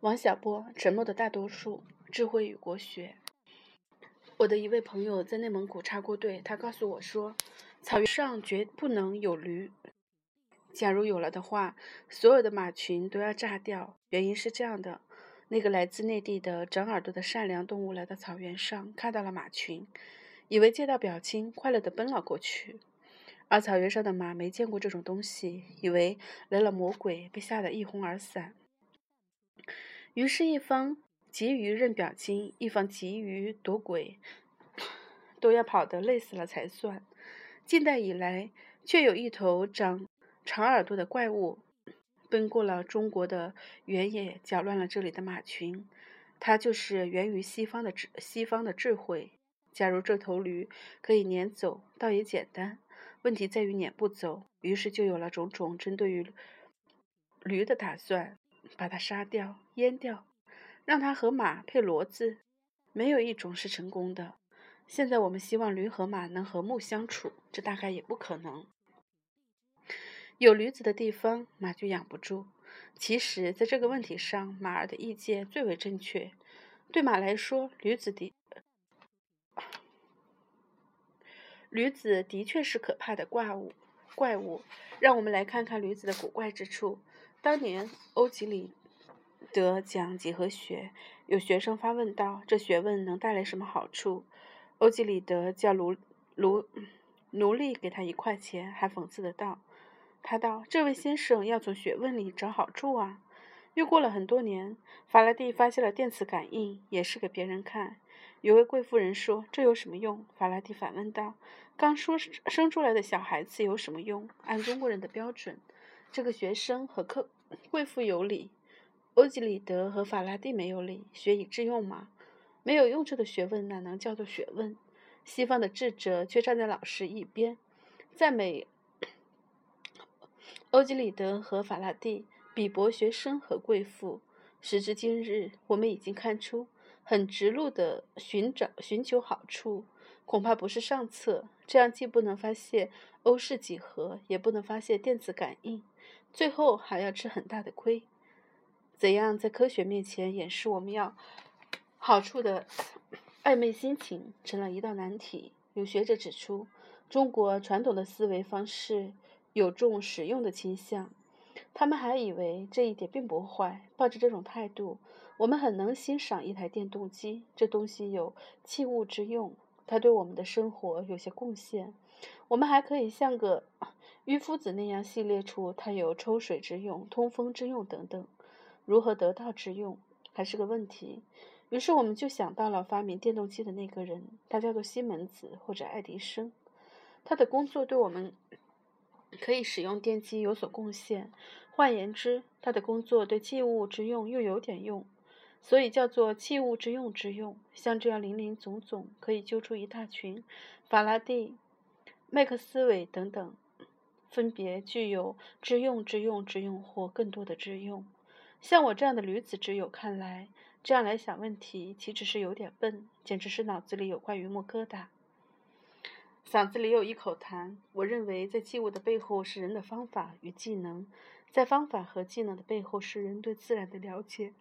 王小波，沉默的大多数，智慧与国学。我的一位朋友在内蒙古插过队，他告诉我说，草原上绝不能有驴。假如有了的话，所有的马群都要炸掉。原因是这样的：那个来自内地的长耳朵的善良动物来到草原上，看到了马群，以为见到表亲，快乐地奔了过去。而草原上的马没见过这种东西，以为来了魔鬼，被吓得一哄而散。于是，一方急于认表亲，一方急于躲鬼，都要跑得累死了才算。近代以来，却有一头长长耳朵的怪物奔过了中国的原野，搅乱了这里的马群。它就是源于西方的智西方的智慧。假如这头驴可以撵走，倒也简单。问题在于撵不走，于是就有了种种针对于驴的打算。把它杀掉、阉掉，让它和马配骡子，没有一种是成功的。现在我们希望驴和马能和睦相处，这大概也不可能。有驴子的地方，马就养不住。其实，在这个问题上，马儿的意见最为正确。对马来说，驴子的驴子的确是可怕的怪物。怪物，让我们来看看驴子的古怪之处。当年欧几里得讲几何学，有学生发问道：“这学问能带来什么好处？”欧几里得叫奴奴奴隶给他一块钱，还讽刺的道：“他道这位先生要从学问里找好处啊。”又过了很多年，法拉第发现了电磁感应，也是给别人看。有位贵妇人说：“这有什么用？”法拉第反问道：“刚出生出来的小孩子有什么用？”按中国人的标准。这个学生和客贵妇有理，欧几里得和法拉第没有理。学以致用嘛，没有用处的学问哪能叫做学问？西方的智者却站在老师一边，赞美欧几里得和法拉第，比博学生和贵妇。时至今日，我们已经看出，很直路的寻找寻求好处，恐怕不是上策。这样既不能发现欧式几何，也不能发现电子感应。最后还要吃很大的亏。怎样在科学面前掩饰我们要好处的暧昧心情，成了一道难题。有学者指出，中国传统的思维方式有重实用的倾向。他们还以为这一点并不坏。抱着这种态度，我们很能欣赏一台电动机。这东西有器物之用，它对我们的生活有些贡献。我们还可以像个。于夫子那样系列出，它有抽水之用、通风之用等等，如何得到之用还是个问题。于是我们就想到了发明电动机的那个人，他叫做西门子或者爱迪生。他的工作对我们可以使用电机有所贡献。换言之，他的工作对器物之用又有点用，所以叫做器物之用之用。像这样林林总总，可以揪出一大群法拉第、麦克斯韦等等。分别具有之用、之用、之用或更多的之用。像我这样的驴子之友看来，这样来想问题，岂止是有点笨，简直是脑子里有块榆木疙瘩，嗓子里有一口痰。我认为，在器物的背后是人的方法与技能，在方法和技能的背后是人对自然的了解，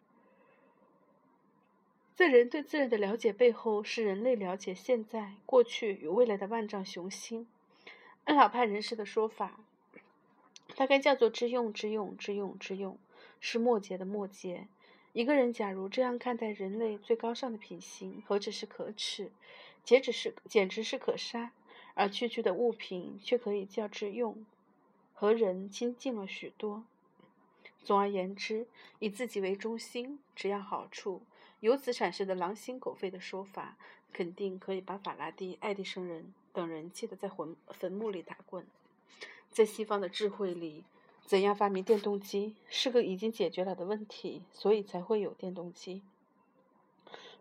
在人对自然的了解背后是人类了解现在、过去与未来的万丈雄心。按老派人士的说法，大概叫做“之用之用之用之用”，是末节的末节。一个人假如这样看待人类最高尚的品行，何止是可耻，简直是简直是可杀。而区区的物品却可以叫之用，和人亲近了许多。总而言之，以自己为中心，只要好处，由此产生的狼心狗肺的说法，肯定可以把法拉第、爱迪生人。等人气得在坟坟墓里打滚，在西方的智慧里，怎样发明电动机是个已经解决了的问题，所以才会有电动机。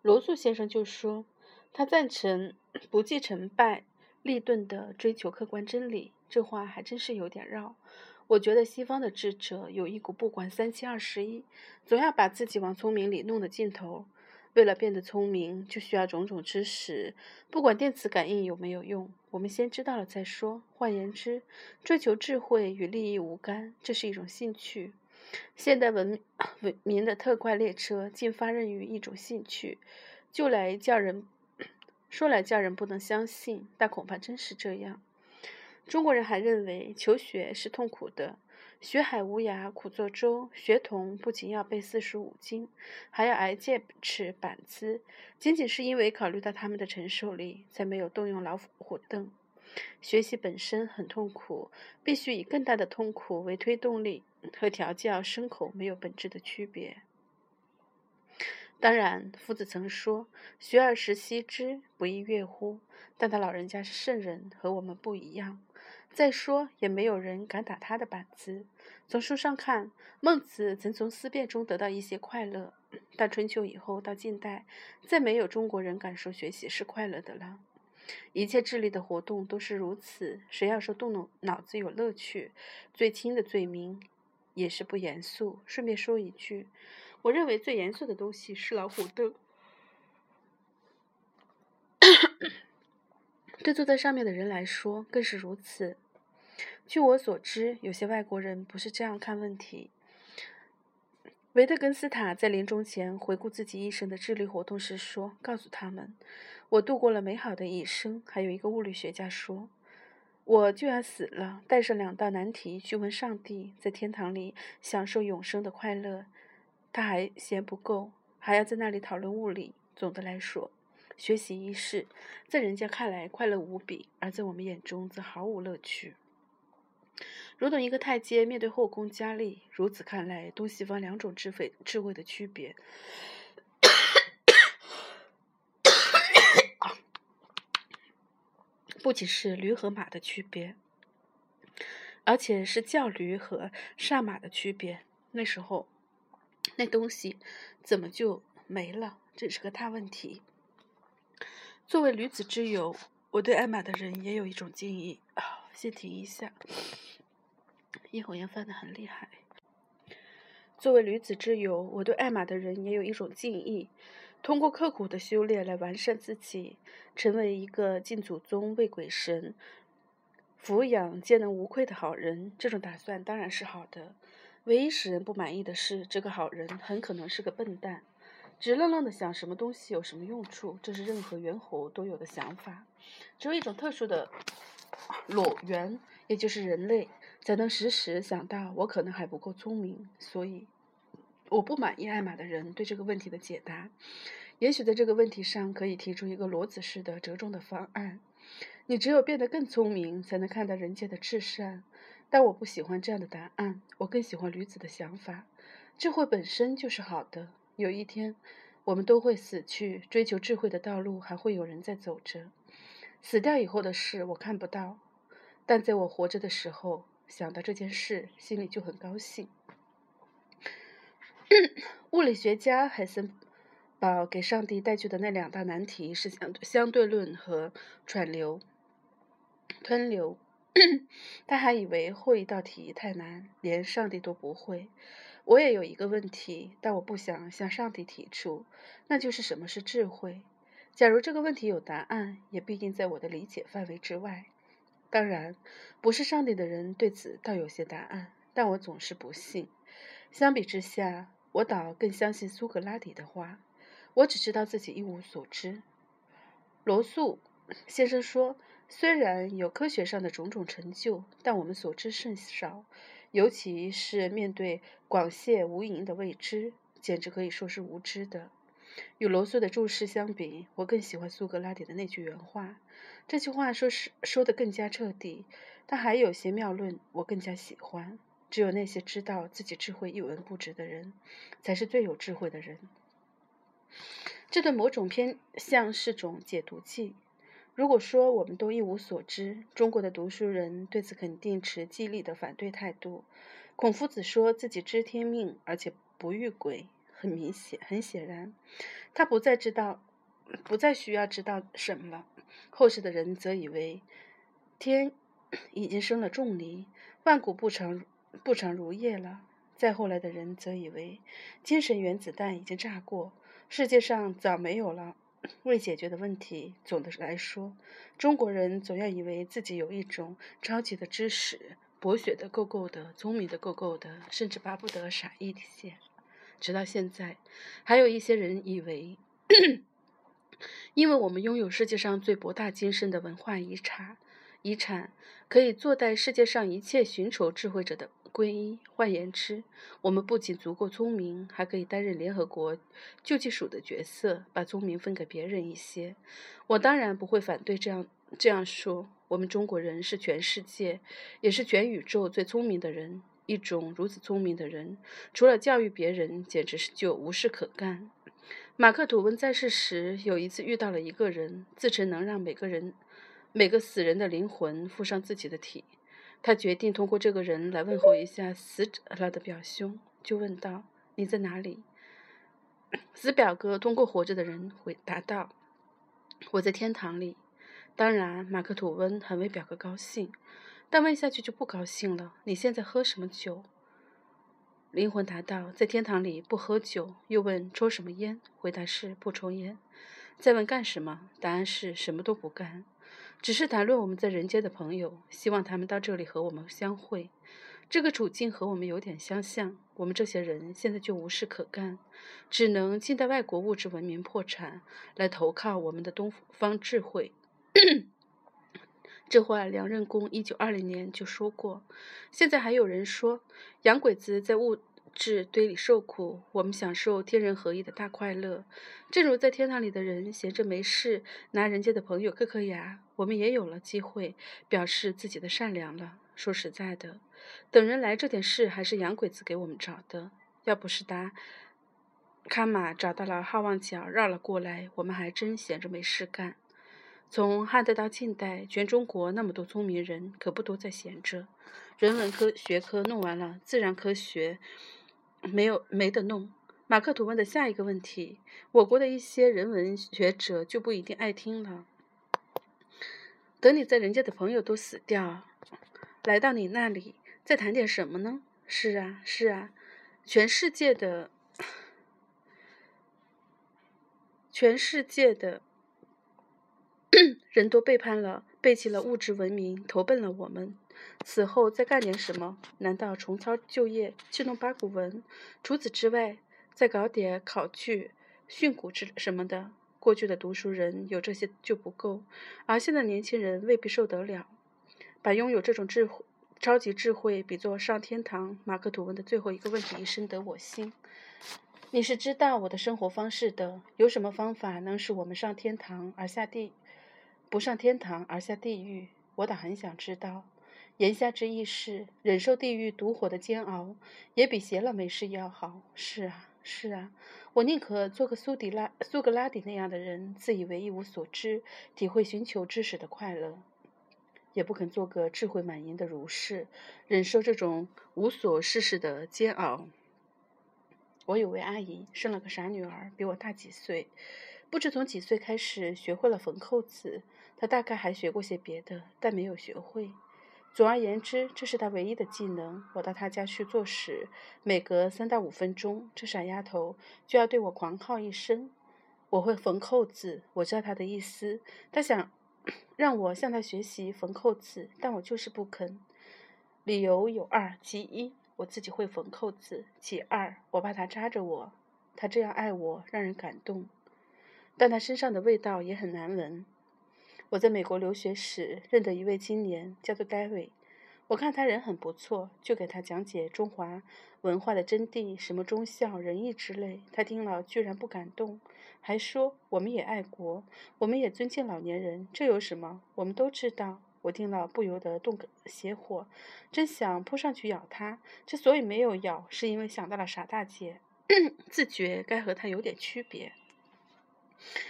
罗素先生就说，他赞成不计成败立顿的追求客观真理。这话还真是有点绕。我觉得西方的智者有一股不管三七二十一，总要把自己往聪明里弄的劲头。为了变得聪明，就需要种种知识。不管电磁感应有没有用，我们先知道了再说。换言之，追求智慧与利益无干，这是一种兴趣。现代文文明的特快列车竟发轫于一种兴趣，就来叫人说来叫人不能相信，但恐怕真是这样。中国人还认为求学是痛苦的。学海无涯苦作舟，学童不仅要背四书五经，还要挨戒尺板子。仅仅是因为考虑到他们的承受力，才没有动用老虎凳。学习本身很痛苦，必须以更大的痛苦为推动力，和调教牲口没有本质的区别。当然，夫子曾说：“学而时习之，不亦说乎？”但他老人家是圣人，和我们不一样。再说，也没有人敢打他的板子。从书上看，孟子曾从思辨中得到一些快乐，但春秋以后到近代，再没有中国人敢说学习是快乐的了。一切智力的活动都是如此，谁要说动动脑子有乐趣，最轻的罪名也是不严肃。顺便说一句，我认为最严肃的东西是老虎凳。对坐在上面的人来说，更是如此。据我所知，有些外国人不是这样看问题。维特根斯坦在临终前回顾自己一生的智力活动时说：“告诉他们，我度过了美好的一生。”还有一个物理学家说：“我就要死了，带上两道难题去问上帝，在天堂里享受永生的快乐。”他还嫌不够，还要在那里讨论物理。总的来说，学习一事，在人家看来快乐无比，而在我们眼中则毫无乐趣。如同一个太监面对后宫佳丽，如此看来，东西方两种智慧智慧的区别，不仅是驴和马的区别，而且是叫驴和上马的区别。那时候，那东西怎么就没了？这是个大问题。作为驴子之友，我对爱马的人也有一种敬意。先停一下。咽喉炎犯得很厉害。作为驴子之友，我对爱马的人也有一种敬意。通过刻苦的修炼来完善自己，成为一个敬祖宗、畏鬼神、抚养皆能无愧的好人，这种打算当然是好的。唯一使人不满意的是，这个好人很可能是个笨蛋，直愣愣的想什么东西有什么用处，这是任何猿猴都有的想法。只有一种特殊的裸猿，也就是人类。才能时时想到我可能还不够聪明，所以我不满意艾玛的人对这个问题的解答。也许在这个问题上可以提出一个骡子式的折中的方案：你只有变得更聪明，才能看到人间的至善。但我不喜欢这样的答案，我更喜欢驴子的想法。智慧本身就是好的。有一天，我们都会死去，追求智慧的道路还会有人在走着。死掉以后的事我看不到，但在我活着的时候。想到这件事，心里就很高兴。物理学家海森堡给上帝带去的那两大难题是相相对论和串流湍流。他还以为后一道题太难，连上帝都不会。我也有一个问题，但我不想向上帝提出，那就是什么是智慧？假如这个问题有答案，也必定在我的理解范围之外。当然，不是上帝的人对此倒有些答案，但我总是不信。相比之下，我倒更相信苏格拉底的话。我只知道自己一无所知。罗素先生说：“虽然有科学上的种种成就，但我们所知甚少，尤其是面对广泄无垠的未知，简直可以说是无知的。”与罗素的注释相比，我更喜欢苏格拉底的那句原话。这句话说是说的更加彻底，但还有些妙论我更加喜欢。只有那些知道自己智慧一文不值的人，才是最有智慧的人。这对某种偏向是种解毒剂。如果说我们都一无所知，中国的读书人对此肯定持激励的反对态度。孔夫子说自己知天命，而且不遇鬼。很明显，很显然，他不再知道，不再需要知道什么了。后世的人则以为天已经生了重离，万古不长不长如夜了。再后来的人则以为精神原子弹已经炸过，世界上早没有了未解决的问题。总的来说，中国人总要以为自己有一种超级的知识，博学的够够的，聪明的够够的，甚至巴不得傻一些。直到现在，还有一些人以为，因为我们拥有世界上最博大精深的文化遗产，遗产可以坐待世界上一切寻求智慧者的皈依。换言之，我们不仅足够聪明，还可以担任联合国救济署的角色，把聪明分给别人一些。我当然不会反对这样这样说。我们中国人是全世界，也是全宇宙最聪明的人。一种如此聪明的人，除了教育别人，简直是就无事可干。马克吐温在世时，有一次遇到了一个人，自称能让每个人、每个死人的灵魂附上自己的体。他决定通过这个人来问候一下死者了的表兄，就问道：“你在哪里？” 死表哥通过活着的人回答道：“我在天堂里。”当然，马克吐温很为表哥高兴。但问下去就不高兴了。你现在喝什么酒？灵魂答道：“在天堂里不喝酒。”又问：“抽什么烟？”回答是：“不抽烟。”再问：“干什么？”答案是什么都不干，只是谈论我们在人间的朋友，希望他们到这里和我们相会。这个处境和我们有点相像。我们这些人现在就无事可干，只能静待外国物质文明破产，来投靠我们的东方智慧。这话梁任公一九二零年就说过。现在还有人说，洋鬼子在物质堆里受苦，我们享受天人合一的大快乐。正如在天堂里的人闲着没事，拿人家的朋友磕磕牙，我们也有了机会表示自己的善良了。说实在的，等人来这点事还是洋鬼子给我们找的。要不是达卡马找到了好望角绕了过来，我们还真闲着没事干。从汉代到近代，全中国那么多聪明人，可不都在闲着？人文科学科弄完了，自然科学没有没得弄。马克吐温的下一个问题，我国的一些人文学者就不一定爱听了。等你在人家的朋友都死掉，来到你那里，再谈点什么呢？是啊，是啊，全世界的，全世界的。人都背叛了，背弃了物质文明，投奔了我们。此后再干点什么？难道重操旧业，去弄八股文？除此之外，再搞点考据、训诂之什么的？过去的读书人有这些就不够，而现在年轻人未必受得了。把拥有这种智慧、超级智慧比作上天堂，马克吐温的最后一个问题深得我心。你是知道我的生活方式的，有什么方法能使我们上天堂而下地？不上天堂而下地狱，我倒很想知道。言下之意是，忍受地狱毒火的煎熬，也比闲了没事要好。是啊，是啊，我宁可做个苏迪拉、苏格拉底那样的人，自以为一无所知，体会寻求知识的快乐，也不肯做个智慧满盈的儒士，忍受这种无所事事的煎熬。我有位阿姨，生了个傻女儿，比我大几岁。不知从几岁开始学会了缝扣子，他大概还学过些别的，但没有学会。总而言之，这是他唯一的技能。我到他家去做时，每隔三到五分钟，这傻丫头就要对我狂号一声：“我会缝扣子。”我知道他的意思，他想 让我向他学习缝扣子，但我就是不肯。理由有二：其一，我自己会缝扣子；其二，我怕他扎着我。他这样爱我，让人感动。但他身上的味道也很难闻。我在美国留学时认得一位青年，叫做戴维。我看他人很不错，就给他讲解中华文化的真谛，什么忠孝仁义之类。他听了居然不感动，还说我们也爱国，我们也尊敬老年人，这有什么？我们都知道。我听了不由得动个邪火，真想扑上去咬他。之所以没有咬，是因为想到了傻大姐，自觉该和他有点区别。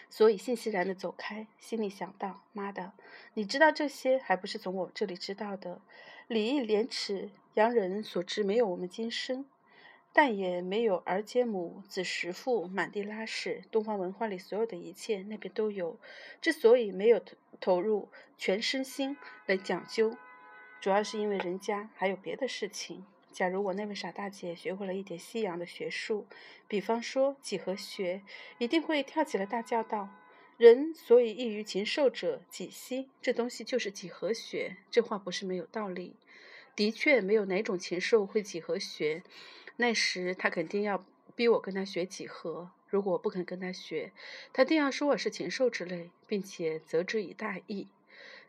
所以悻悻然的走开，心里想到：“妈的，你知道这些，还不是从我这里知道的？礼义廉耻，洋人所知没有我们今生，但也没有儿接母、子食父、满地拉屎。东方文化里所有的一切，那边都有。之所以没有投入全身心来讲究，主要是因为人家还有别的事情。”假如我那位傻大姐学会了一点西洋的学术，比方说几何学，一定会跳起来大叫道：“人所以异于禽兽者，几息？这东西就是几何学。”这话不是没有道理。的确没有哪种禽兽会几何学。那时他肯定要逼我跟他学几何。如果我不肯跟他学，他定要说我是禽兽之类，并且责之以大义。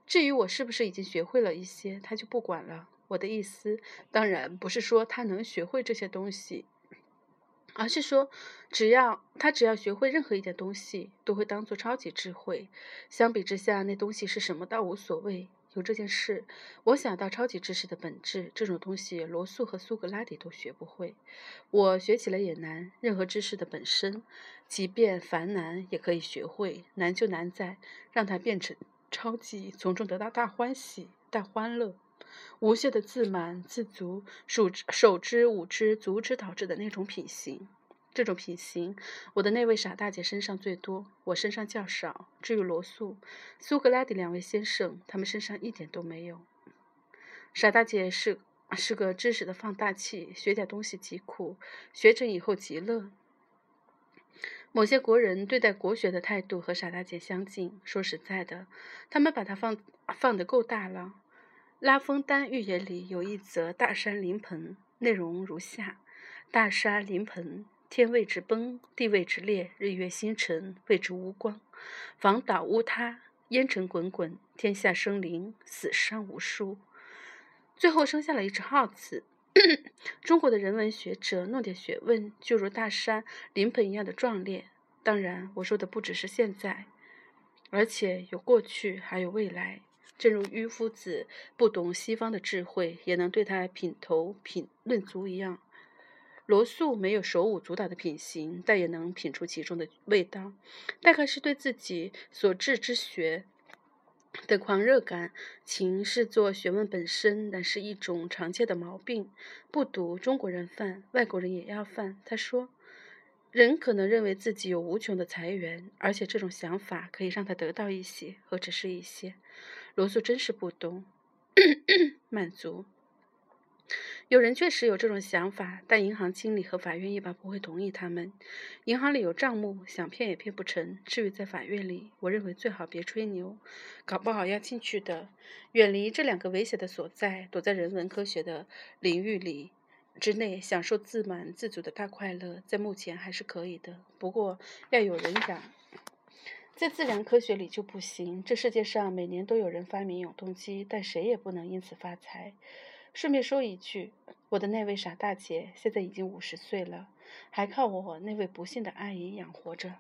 至于我是不是已经学会了一些，他就不管了。我的意思当然不是说他能学会这些东西，而是说，只要他只要学会任何一点东西，都会当做超级智慧。相比之下，那东西是什么倒无所谓。有这件事，我想到超级知识的本质。这种东西，罗素和苏格拉底都学不会。我学起来也难。任何知识的本身，即便繁难，也可以学会。难就难在让它变成超级，从中得到大欢喜、大欢乐，无限的自满、自足，手手之、舞之、足之导致的那种品行。这种品行，我的那位傻大姐身上最多，我身上较少。至于罗素、苏格拉底两位先生，他们身上一点都没有。傻大姐是是个知识的放大器，学点东西极苦，学成以后极乐。某些国人对待国学的态度和傻大姐相近。说实在的，他们把它放放得够大了。拉封丹寓言里有一则大山临盆，内容如下：大山临盆。天为之崩，地为之裂，日月星辰为之无光，房倒屋塌，烟尘滚滚，天下生灵，死伤无数。最后生下了一只耗子。中国的人文学者弄点学问，就如大山临盆一样的壮烈。当然，我说的不只是现在，而且有过去，还有未来。正如迂夫子不懂西方的智慧，也能对他品头品论足一样。罗素没有手舞足蹈的品行，但也能品出其中的味道。大概是对自己所治之学的狂热感，情视作学问本身，乃是一种常见的毛病。不读，中国人犯，外国人也要犯。他说：“人可能认为自己有无穷的财源，而且这种想法可以让他得到一些，何止是一些。”罗素真是不懂 满足。有人确实有这种想法，但银行经理和法院一般不会同意他们。银行里有账目，想骗也骗不成。至于在法院里，我认为最好别吹牛，搞不好要进去的。远离这两个危险的所在，躲在人文科学的领域里之内，享受自满自足的大快乐，在目前还是可以的。不过要有人养，在自然科学里就不行。这世界上每年都有人发明永动机，但谁也不能因此发财。顺便说一句，我的那位傻大姐现在已经五十岁了，还靠我那位不幸的阿姨养活着。